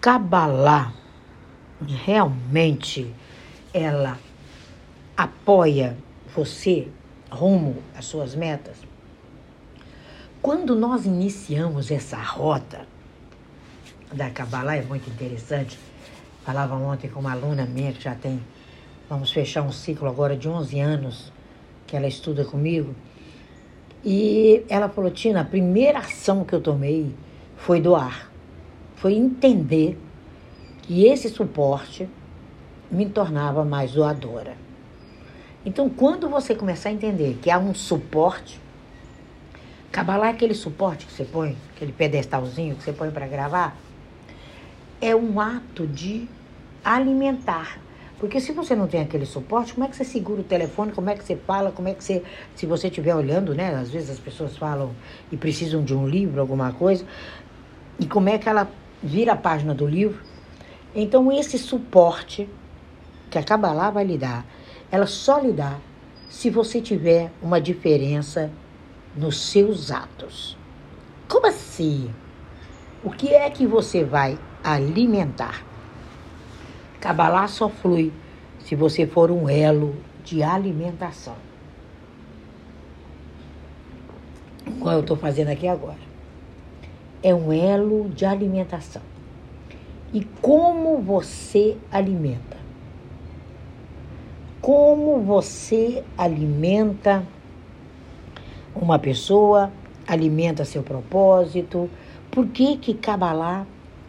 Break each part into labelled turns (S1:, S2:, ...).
S1: Kabbalah realmente ela apoia você rumo às suas metas? Quando nós iniciamos essa rota da Kabbalah, é muito interessante. Falava ontem com uma aluna minha que já tem, vamos fechar um ciclo agora de 11 anos que ela estuda comigo. E ela falou: Tina, a primeira ação que eu tomei foi doar. Foi entender que esse suporte me tornava mais doadora. Então, quando você começar a entender que há um suporte, Cabalá é aquele suporte que você põe, aquele pedestalzinho que você põe para gravar, é um ato de alimentar. Porque se você não tem aquele suporte, como é que você segura o telefone? Como é que você fala? Como é que você. Se você estiver olhando, né? Às vezes as pessoas falam e precisam de um livro, alguma coisa. E como é que ela vira a página do livro? Então, esse suporte que a Kabbalah vai lhe dar, ela só lhe dá se você tiver uma diferença nos seus atos. Como assim? O que é que você vai alimentar? Kabbalah só flui se você for um elo de alimentação. Igual eu estou fazendo aqui agora. É um elo de alimentação. E como você alimenta? Como você alimenta uma pessoa, alimenta seu propósito? Por que que Kabbalah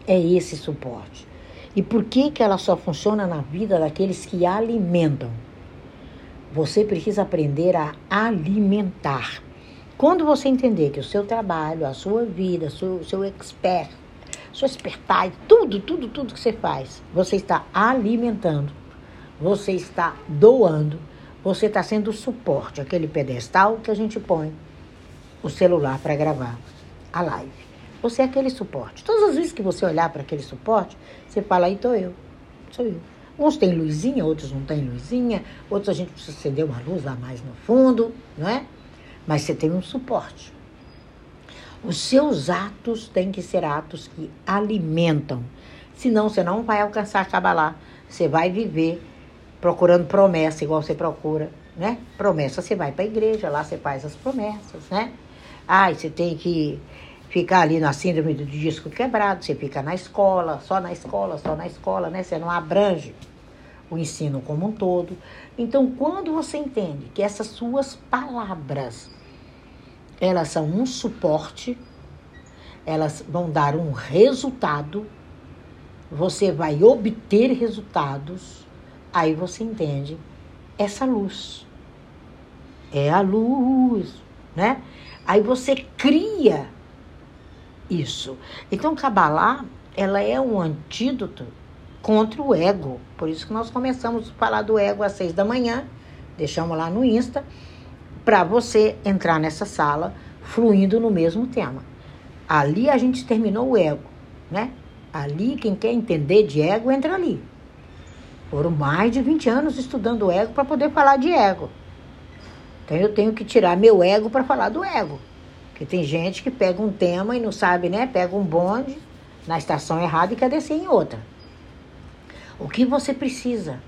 S1: é esse suporte? E por que que ela só funciona na vida daqueles que alimentam? Você precisa aprender a alimentar. Quando você entender que o seu trabalho, a sua vida, o seu, seu expert, sua expertise, tudo, tudo, tudo que você faz, você está alimentando, você está doando, você está sendo suporte, aquele pedestal que a gente põe o celular para gravar a live. Você é aquele suporte. Todas as vezes que você olhar para aquele suporte, você fala, aí estou eu, sou eu. Uns têm luzinha, outros não têm luzinha, outros a gente precisa acender uma luz lá mais no fundo, não é? Mas você tem um suporte. Os seus atos têm que ser atos que alimentam. Senão você não vai alcançar Kabbalah. Você vai viver procurando promessa, igual você procura, né? Promessa, você vai para a igreja, lá você faz as promessas, né? Ai, você tem que ficar ali na síndrome do disco quebrado, você fica na escola, só na escola, só na escola, né? Você não abrange o ensino como um todo. Então, quando você entende que essas suas palavras elas são um suporte, elas vão dar um resultado, você vai obter resultados, aí você entende essa luz. É a luz, né? Aí você cria isso. Então, Kabbalah, ela é um antídoto contra o ego. Por isso que nós começamos a falar do ego às seis da manhã, deixamos lá no Insta para você entrar nessa sala fluindo no mesmo tema. Ali a gente terminou o ego, né? Ali, quem quer entender de ego, entra ali. Foram mais de 20 anos estudando o ego para poder falar de ego. Então eu tenho que tirar meu ego para falar do ego. Porque tem gente que pega um tema e não sabe, né? Pega um bonde na estação errada e quer descer em outra. O que você precisa,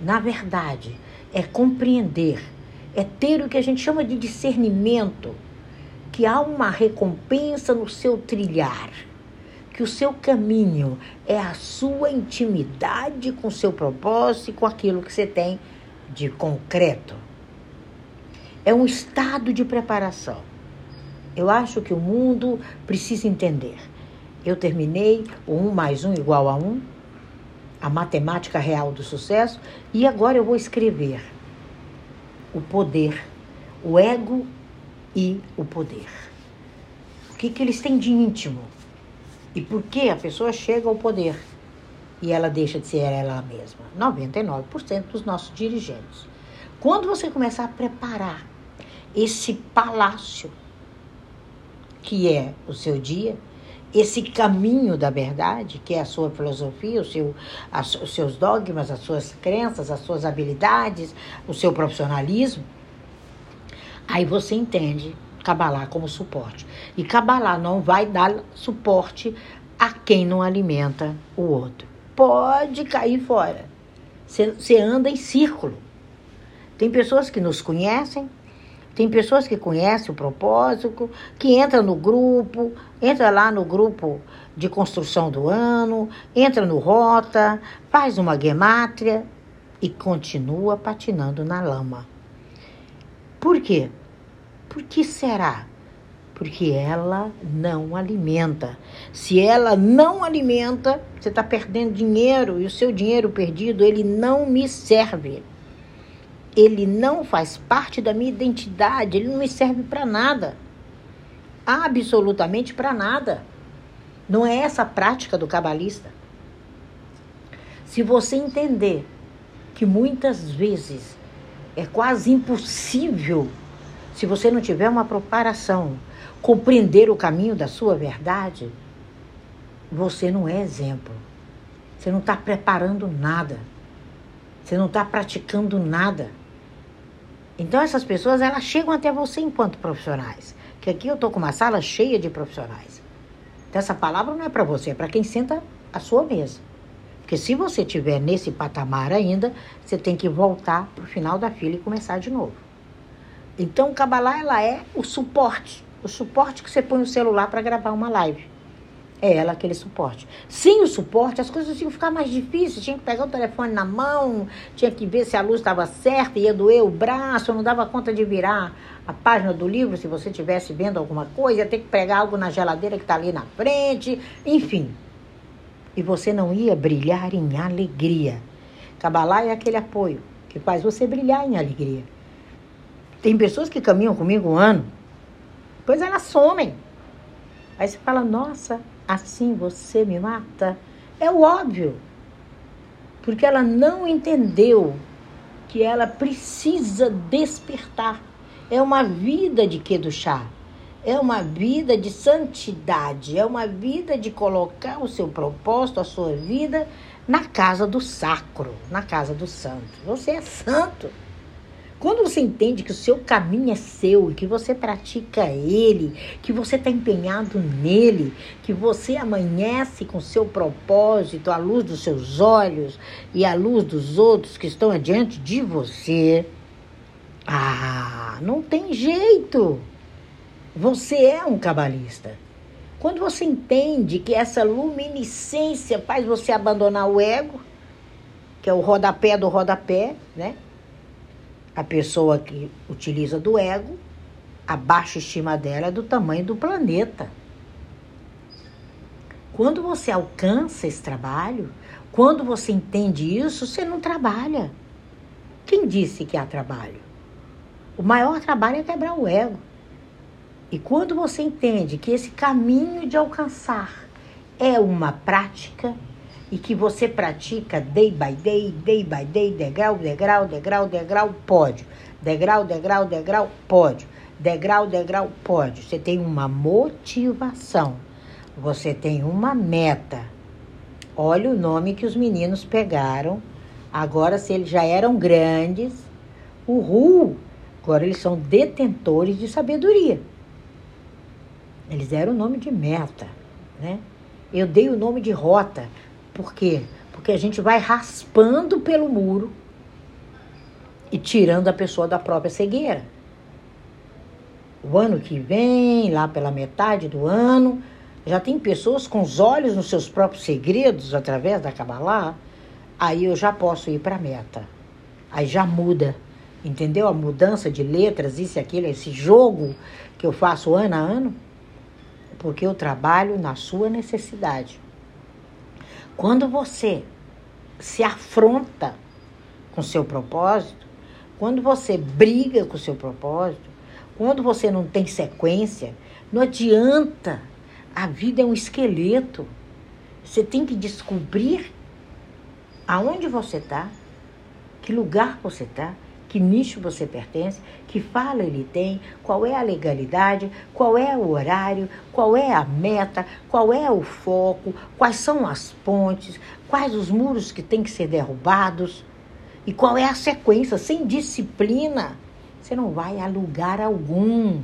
S1: na verdade, é compreender é ter o que a gente chama de discernimento, que há uma recompensa no seu trilhar, que o seu caminho é a sua intimidade com o seu propósito e com aquilo que você tem de concreto. É um estado de preparação. Eu acho que o mundo precisa entender. Eu terminei o 1 mais 1 igual a 1, a matemática real do sucesso, e agora eu vou escrever o poder, o ego e o poder. O que, que eles têm de íntimo? E por que a pessoa chega ao poder e ela deixa de ser ela mesma? 99% dos nossos dirigentes. Quando você começar a preparar esse palácio que é o seu dia, esse caminho da verdade, que é a sua filosofia, o seu, as, os seus dogmas, as suas crenças, as suas habilidades, o seu profissionalismo, aí você entende Cabalá como suporte. E Cabalá não vai dar suporte a quem não alimenta o outro. Pode cair fora. Você anda em círculo. Tem pessoas que nos conhecem, tem pessoas que conhecem o propósito, que entra no grupo, entra lá no grupo de construção do ano, entra no rota, faz uma gemátria e continua patinando na lama. Por quê? Por que será? Porque ela não alimenta. Se ela não alimenta, você está perdendo dinheiro e o seu dinheiro perdido, ele não me serve. Ele não faz parte da minha identidade, ele não me serve para nada. Absolutamente para nada. Não é essa a prática do cabalista. Se você entender que muitas vezes é quase impossível, se você não tiver uma preparação, compreender o caminho da sua verdade, você não é exemplo. Você não está preparando nada. Você não está praticando nada. Então essas pessoas elas chegam até você enquanto profissionais. Que aqui eu estou com uma sala cheia de profissionais. Então essa palavra não é para você, é para quem senta à sua mesa. Porque se você estiver nesse patamar ainda, você tem que voltar para o final da fila e começar de novo. Então, o Kabbalah ela é o suporte, o suporte que você põe no celular para gravar uma live. É ela aquele suporte. Sem o suporte, as coisas iam ficar mais difíceis. Tinha que pegar o telefone na mão, tinha que ver se a luz estava certa, ia doer o braço, não dava conta de virar a página do livro se você estivesse vendo alguma coisa, ia ter que pregar algo na geladeira que está ali na frente, enfim e você não ia brilhar em alegria. Cabalá é aquele apoio que faz você brilhar em alegria. Tem pessoas que caminham comigo um ano, depois elas somem. Aí você fala, nossa, assim você me mata? É o óbvio. Porque ela não entendeu que ela precisa despertar. É uma vida de chá é uma vida de santidade, é uma vida de colocar o seu propósito, a sua vida na casa do sacro, na casa do santo. Você é santo. Quando você entende que o seu caminho é seu e que você pratica ele, que você está empenhado nele, que você amanhece com seu propósito, à luz dos seus olhos e à luz dos outros que estão adiante de você, ah, não tem jeito. Você é um cabalista. Quando você entende que essa luminiscência faz você abandonar o ego, que é o rodapé do rodapé, né? A pessoa que utiliza do ego, a baixa estima dela é do tamanho do planeta. Quando você alcança esse trabalho, quando você entende isso, você não trabalha. Quem disse que há trabalho? O maior trabalho é quebrar o ego. E quando você entende que esse caminho de alcançar é uma prática e que você pratica day by day, day by day, degrau, degrau, degrau, degrau, pódio. Degrau, degrau, degrau, pódio. Degrau, degrau, pódio. Você tem uma motivação. Você tem uma meta. Olha o nome que os meninos pegaram. Agora, se eles já eram grandes, uhul! Agora eles são detentores de sabedoria. Eles deram o nome de meta, né? Eu dei o nome de rota. Por quê? Porque a gente vai raspando pelo muro e tirando a pessoa da própria cegueira. O ano que vem, lá pela metade do ano, já tem pessoas com os olhos nos seus próprios segredos através da Kabbalah. Aí eu já posso ir para a meta. Aí já muda. Entendeu? A mudança de letras, isso e aquilo, esse jogo que eu faço ano a ano porque eu trabalho na sua necessidade. Quando você se afronta com seu propósito, quando você briga com seu propósito, quando você não tem sequência, não adianta. A vida é um esqueleto. Você tem que descobrir aonde você está, que lugar você está, que nicho você pertence, que fala ele tem, qual é a legalidade, qual é o horário, qual é a meta, qual é o foco, quais são as pontes, quais os muros que têm que ser derrubados e qual é a sequência. Sem disciplina, você não vai a lugar algum.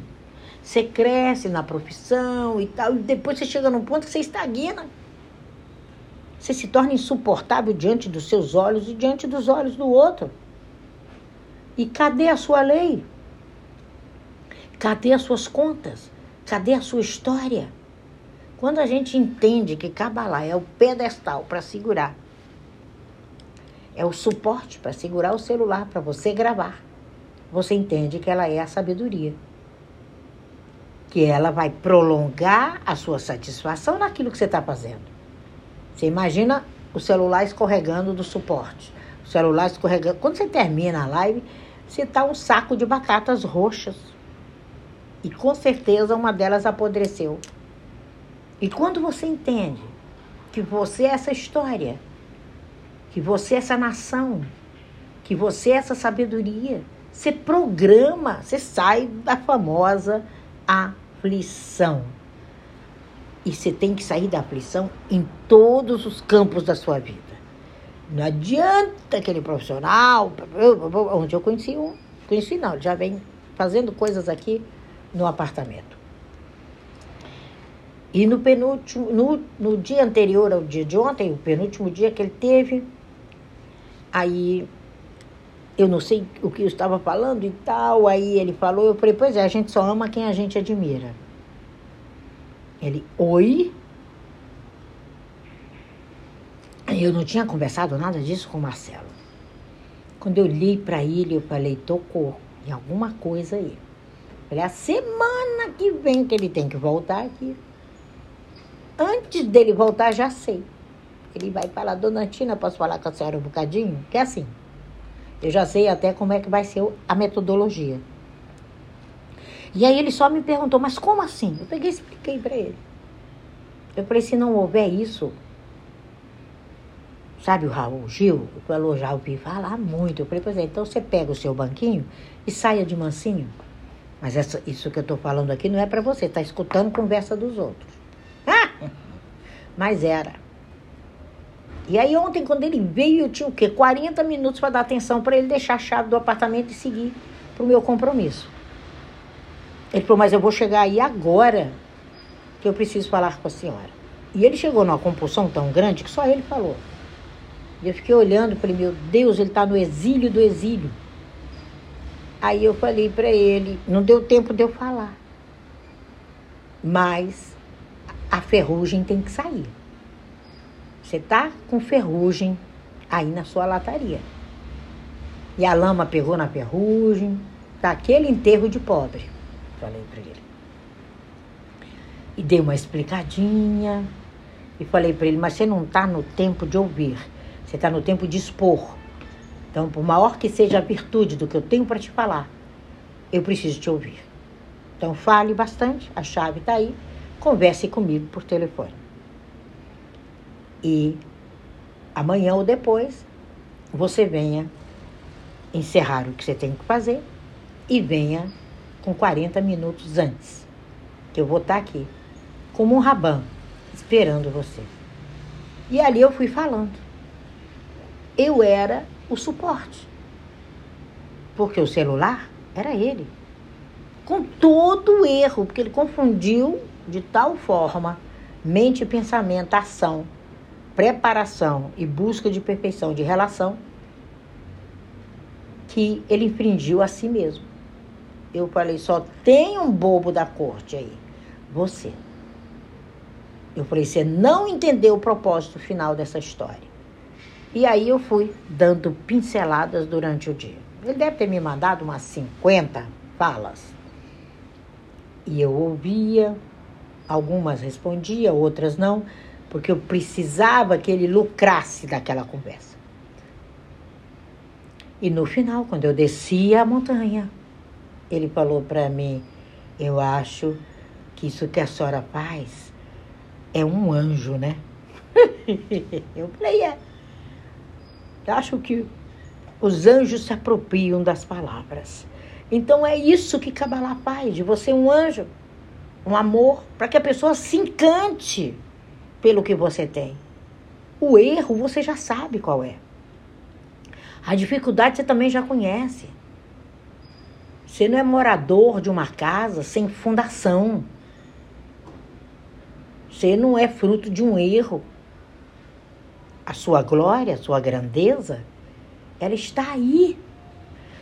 S1: Você cresce na profissão e tal, e depois você chega num ponto que você estagna. Você se torna insuportável diante dos seus olhos e diante dos olhos do outro. E cadê a sua lei? Cadê as suas contas? Cadê a sua história? Quando a gente entende que Kabbalah é o pedestal para segurar, é o suporte para segurar o celular para você gravar, você entende que ela é a sabedoria. Que ela vai prolongar a sua satisfação naquilo que você está fazendo. Você imagina o celular escorregando do suporte. O celular escorregando. Quando você termina a live, você está um saco de batatas roxas e com certeza uma delas apodreceu. E quando você entende que você é essa história, que você é essa nação, que você é essa sabedoria, você programa, você sai da famosa aflição. E você tem que sair da aflição em todos os campos da sua vida. Não adianta aquele profissional, onde eu conheci um, conheci não, já vem fazendo coisas aqui no apartamento. E no penúltimo, no, no dia anterior ao dia de ontem, o penúltimo dia que ele teve, aí eu não sei o que eu estava falando e tal, aí ele falou, eu falei, pois é, a gente só ama quem a gente admira. Ele, oi? Eu não tinha conversado nada disso com o Marcelo. Quando eu li para ele, eu falei, tocou em alguma coisa aí. Falei, a semana que vem que ele tem que voltar aqui. Antes dele voltar, já sei. Ele vai falar, dona Tina, posso falar com a senhora um bocadinho? Que é assim. Eu já sei até como é que vai ser a metodologia. E aí ele só me perguntou, mas como assim? Eu peguei e expliquei para ele. Eu falei, se não houver isso, sabe o Raul Gil? Eu já ouvi falar muito. Eu falei, pois é, então você pega o seu banquinho e saia de mansinho. Mas essa, isso que eu estou falando aqui não é para você, está escutando conversa dos outros. Ah! Mas era. E aí ontem, quando ele veio, eu tinha o quê? 40 minutos para dar atenção para ele deixar a chave do apartamento e seguir para o meu compromisso. Ele falou, mas eu vou chegar aí agora que eu preciso falar com a senhora. E ele chegou numa compulsão tão grande que só ele falou. E eu fiquei olhando falei, meu Deus, ele está no exílio do exílio. Aí eu falei para ele, não deu tempo de eu falar. Mas a ferrugem tem que sair. Você tá com ferrugem aí na sua lataria. E a lama pegou na ferrugem, tá aquele enterro de pobre. Falei para ele. E dei uma explicadinha e falei para ele, mas você não tá no tempo de ouvir, você tá no tempo de expor. Então, por maior que seja a virtude do que eu tenho para te falar, eu preciso te ouvir. Então, fale bastante, a chave está aí, converse comigo por telefone. E amanhã ou depois, você venha encerrar o que você tem que fazer e venha com 40 minutos antes, que eu vou estar tá aqui, como um rabão, esperando você. E ali eu fui falando. Eu era o suporte. Porque o celular era ele. Com todo o erro, porque ele confundiu de tal forma mente, pensamento, ação, preparação e busca de perfeição de relação que ele infringiu a si mesmo. Eu falei, só tem um bobo da corte aí, você. Eu falei, você não entendeu o propósito final dessa história. E aí eu fui dando pinceladas durante o dia. Ele deve ter me mandado umas 50 falas. E eu ouvia, algumas respondia, outras não, porque eu precisava que ele lucrasse daquela conversa. E no final, quando eu descia a montanha, ele falou para mim: Eu acho que isso que a senhora faz é um anjo, né? eu falei: É. Acho que os anjos se apropriam das palavras. Então é isso que Kabbalah faz, de você um anjo, um amor, para que a pessoa se encante pelo que você tem. O erro você já sabe qual é. A dificuldade você também já conhece. Você não é morador de uma casa sem fundação. Você não é fruto de um erro. A sua glória, a sua grandeza, ela está aí.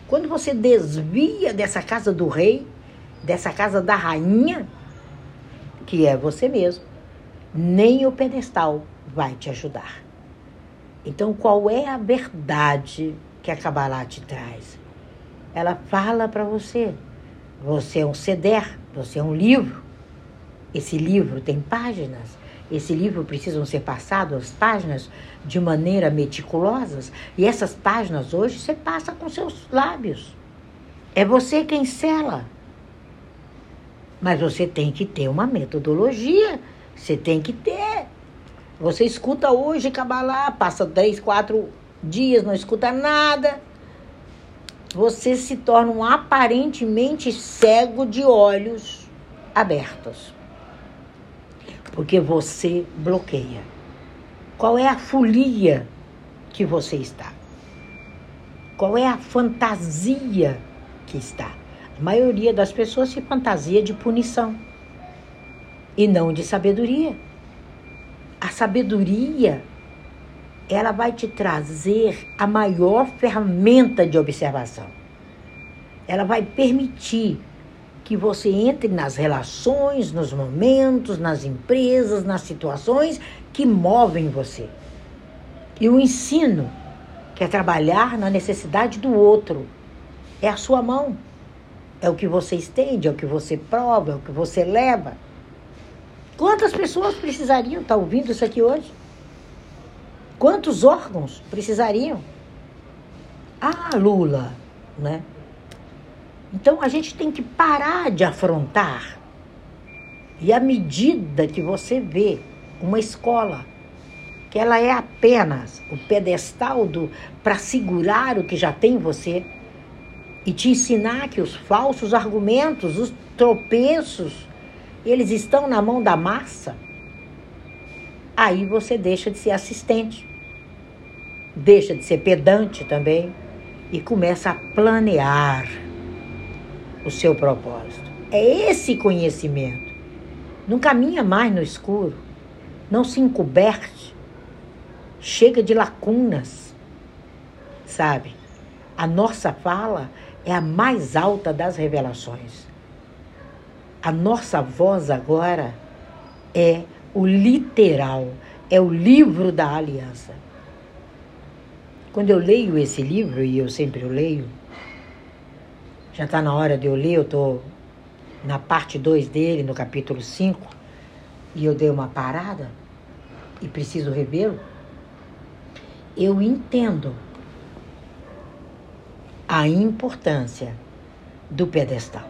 S1: Quando você desvia dessa casa do rei, dessa casa da rainha, que é você mesmo, nem o pedestal vai te ajudar. Então, qual é a verdade que a Kabbalah te traz? Ela fala para você: você é um ceder, você é um livro. Esse livro tem páginas. Esse livro precisam ser passadas as páginas de maneira meticulosas. E essas páginas hoje você passa com seus lábios. É você quem sela. Mas você tem que ter uma metodologia. Você tem que ter. Você escuta hoje Cabalá, passa três, quatro dias, não escuta nada. Você se torna um aparentemente cego de olhos abertos. Porque você bloqueia. Qual é a folia que você está? Qual é a fantasia que está? A maioria das pessoas se fantasia de punição e não de sabedoria. A sabedoria, ela vai te trazer a maior ferramenta de observação. Ela vai permitir que você entre nas relações, nos momentos, nas empresas, nas situações que movem você. E o ensino, que é trabalhar na necessidade do outro, é a sua mão. É o que você estende, é o que você prova, é o que você leva. Quantas pessoas precisariam estar ouvindo isso aqui hoje? Quantos órgãos precisariam? Ah, Lula, né? Então a gente tem que parar de afrontar. E à medida que você vê uma escola que ela é apenas o pedestal para segurar o que já tem em você e te ensinar que os falsos argumentos, os tropeços, eles estão na mão da massa, aí você deixa de ser assistente, deixa de ser pedante também e começa a planear o seu propósito. É esse conhecimento. Não caminha mais no escuro, não se encoberte, chega de lacunas, sabe? A nossa fala é a mais alta das revelações. A nossa voz agora é o literal, é o livro da aliança. Quando eu leio esse livro, e eu sempre o leio, já está na hora de eu ler, eu estou na parte 2 dele, no capítulo 5, e eu dei uma parada e preciso revê-lo. Eu entendo a importância do pedestal.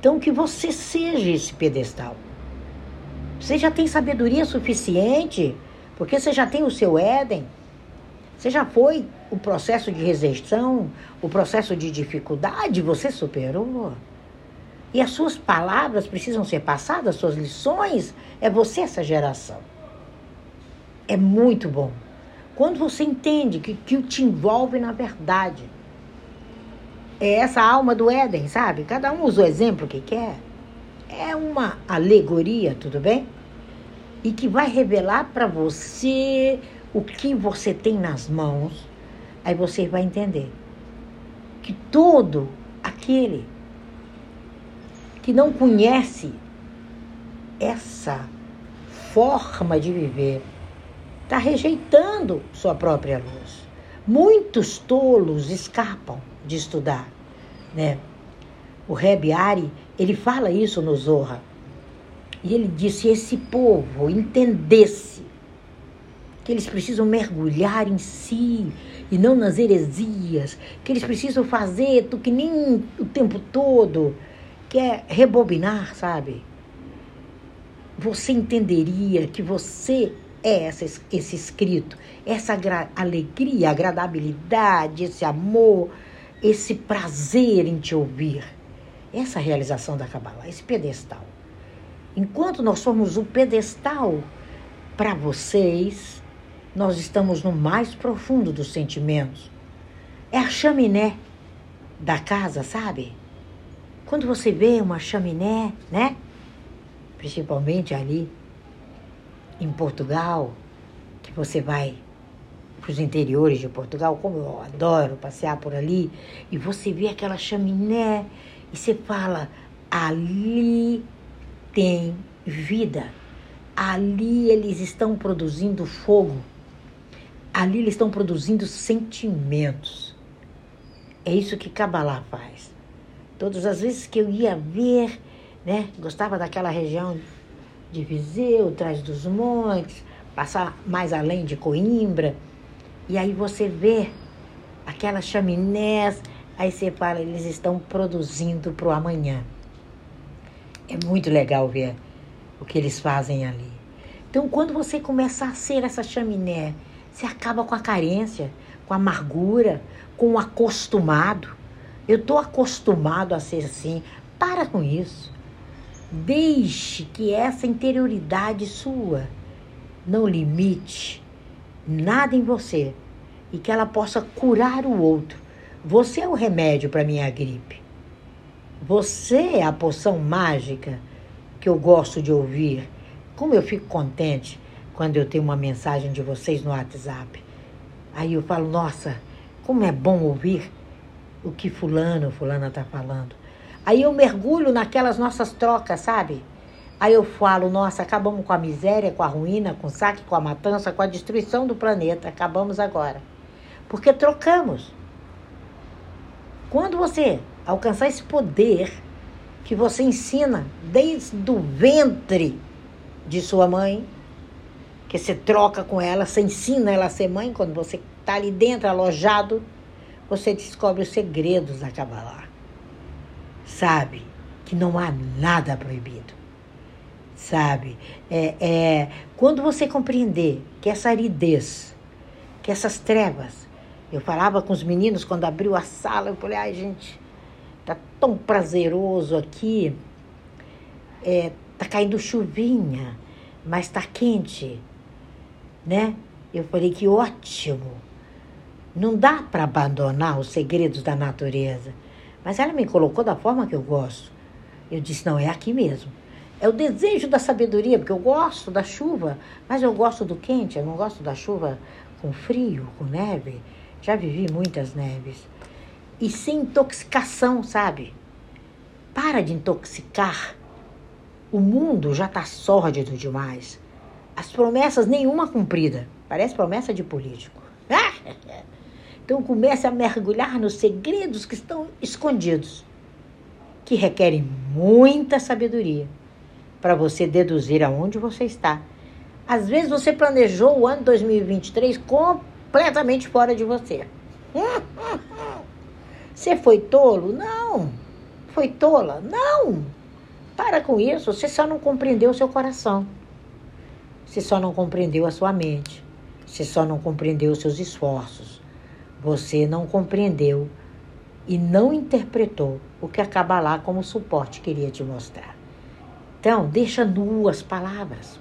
S1: Então, que você seja esse pedestal. Você já tem sabedoria suficiente, porque você já tem o seu Éden. Você já foi o processo de rejeição, o processo de dificuldade, você superou. E as suas palavras precisam ser passadas, as suas lições. É você essa geração. É muito bom. Quando você entende que, que te envolve na verdade é essa alma do Éden, sabe? Cada um usa o exemplo que quer. É uma alegoria, tudo bem? E que vai revelar para você o que você tem nas mãos. Aí você vai entender que todo aquele que não conhece essa forma de viver está rejeitando sua própria luz. Muitos tolos escapam de estudar, né? O Reb Ari, ele fala isso no Zorra. E ele disse: se esse povo entendesse que eles precisam mergulhar em si e não nas heresias, que eles precisam fazer do que nem o tempo todo, que é rebobinar, sabe? Você entenderia que você é essa, esse escrito, essa alegria, agradabilidade, esse amor, esse prazer em te ouvir. Essa realização da Kabbalah, esse pedestal. Enquanto nós somos o pedestal para vocês, nós estamos no mais profundo dos sentimentos. É a chaminé da casa, sabe? Quando você vê uma chaminé, né? Principalmente ali em Portugal, que você vai para os interiores de Portugal, como eu adoro passear por ali, e você vê aquela chaminé e você fala: ali tem vida, ali eles estão produzindo fogo, ali eles estão produzindo sentimentos. É isso que Kabbalah faz. Todas as vezes que eu ia ver, né, gostava daquela região de Viseu, Trás dos Montes, passar mais além de Coimbra, e aí você vê aquelas chaminés, aí você fala, eles estão produzindo para o amanhã. É muito legal ver o que eles fazem ali. Então, quando você começa a ser essa chaminé, você acaba com a carência, com a amargura, com o acostumado. Eu estou acostumado a ser assim. Para com isso. Deixe que essa interioridade sua não limite nada em você e que ela possa curar o outro. Você é o remédio para minha gripe. Você é a poção mágica que eu gosto de ouvir. Como eu fico contente quando eu tenho uma mensagem de vocês no WhatsApp. Aí eu falo, nossa, como é bom ouvir o que fulano, fulana está falando. Aí eu mergulho naquelas nossas trocas, sabe? Aí eu falo, nossa, acabamos com a miséria, com a ruína, com o saque, com a matança, com a destruição do planeta. Acabamos agora. Porque trocamos. Quando você alcançar esse poder que você ensina desde o ventre de sua mãe, que você troca com ela, você ensina ela a ser mãe, quando você está ali dentro, alojado, você descobre os segredos da Kabbalah. Sabe que não há nada proibido sabe? É, é, quando você compreender que essa aridez, que essas trevas, eu falava com os meninos quando abriu a sala, eu falei, ai gente, tá tão prazeroso aqui, é, tá caindo chuvinha, mas tá quente, né? Eu falei que ótimo. Não dá para abandonar os segredos da natureza. Mas ela me colocou da forma que eu gosto. Eu disse, não, é aqui mesmo. É o desejo da sabedoria, porque eu gosto da chuva, mas eu gosto do quente, eu não gosto da chuva com frio, com neve. Já vivi muitas neves. E sem intoxicação, sabe? Para de intoxicar. O mundo já está sórdido demais. As promessas nenhuma cumprida. Parece promessa de político. Então comece a mergulhar nos segredos que estão escondidos, que requerem muita sabedoria para você deduzir aonde você está. Às vezes você planejou o ano 2023 completamente fora de você. Você foi tolo? Não. Foi tola? Não. Para com isso, você só não compreendeu o seu coração. Você só não compreendeu a sua mente. Você só não compreendeu os seus esforços. Você não compreendeu e não interpretou o que a lá como suporte queria te mostrar. Então, deixa nu as palavras.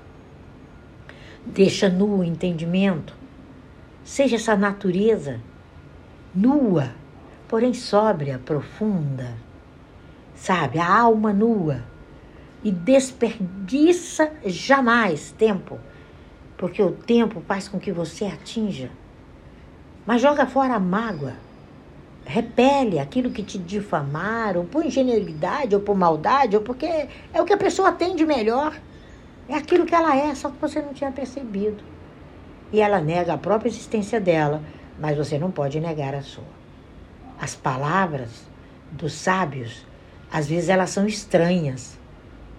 S1: Deixa nu o entendimento. Seja essa natureza nua, porém sóbria, profunda. Sabe, a alma nua. E desperdiça jamais tempo, porque o tempo faz com que você atinja. Mas joga fora a mágoa repele aquilo que te difamaram, por ingenuidade ou por maldade, ou porque é o que a pessoa tem de melhor. É aquilo que ela é, só que você não tinha percebido. E ela nega a própria existência dela, mas você não pode negar a sua. As palavras dos sábios, às vezes elas são estranhas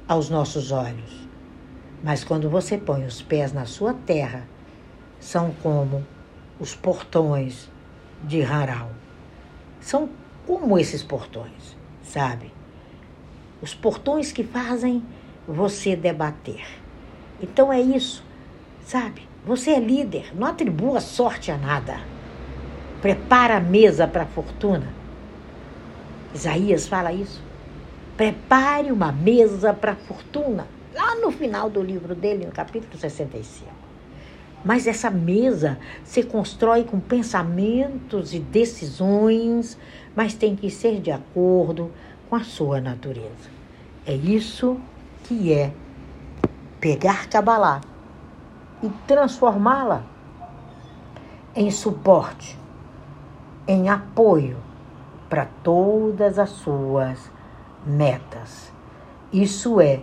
S1: aos nossos olhos. Mas quando você põe os pés na sua terra, são como os portões de Haral são como esses portões, sabe? Os portões que fazem você debater. Então é isso, sabe? Você é líder, não atribua sorte a nada. Prepara a mesa para a fortuna. Isaías fala isso. Prepare uma mesa para a fortuna. Lá no final do livro dele, no capítulo 65. Mas essa mesa se constrói com pensamentos e decisões, mas tem que ser de acordo com a sua natureza. É isso que é pegar Kabbalah e transformá-la em suporte, em apoio para todas as suas metas. Isso é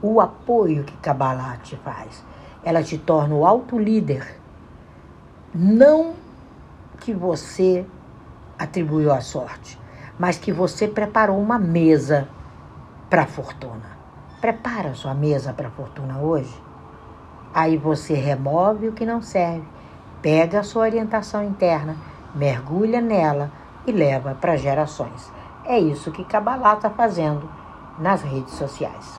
S1: o apoio que Kabbalah te faz. Ela te torna o alto líder. Não que você atribuiu a sorte, mas que você preparou uma mesa para a fortuna. Prepara sua mesa para a fortuna hoje. Aí você remove o que não serve, pega a sua orientação interna, mergulha nela e leva para gerações. É isso que Kabbalah está fazendo nas redes sociais.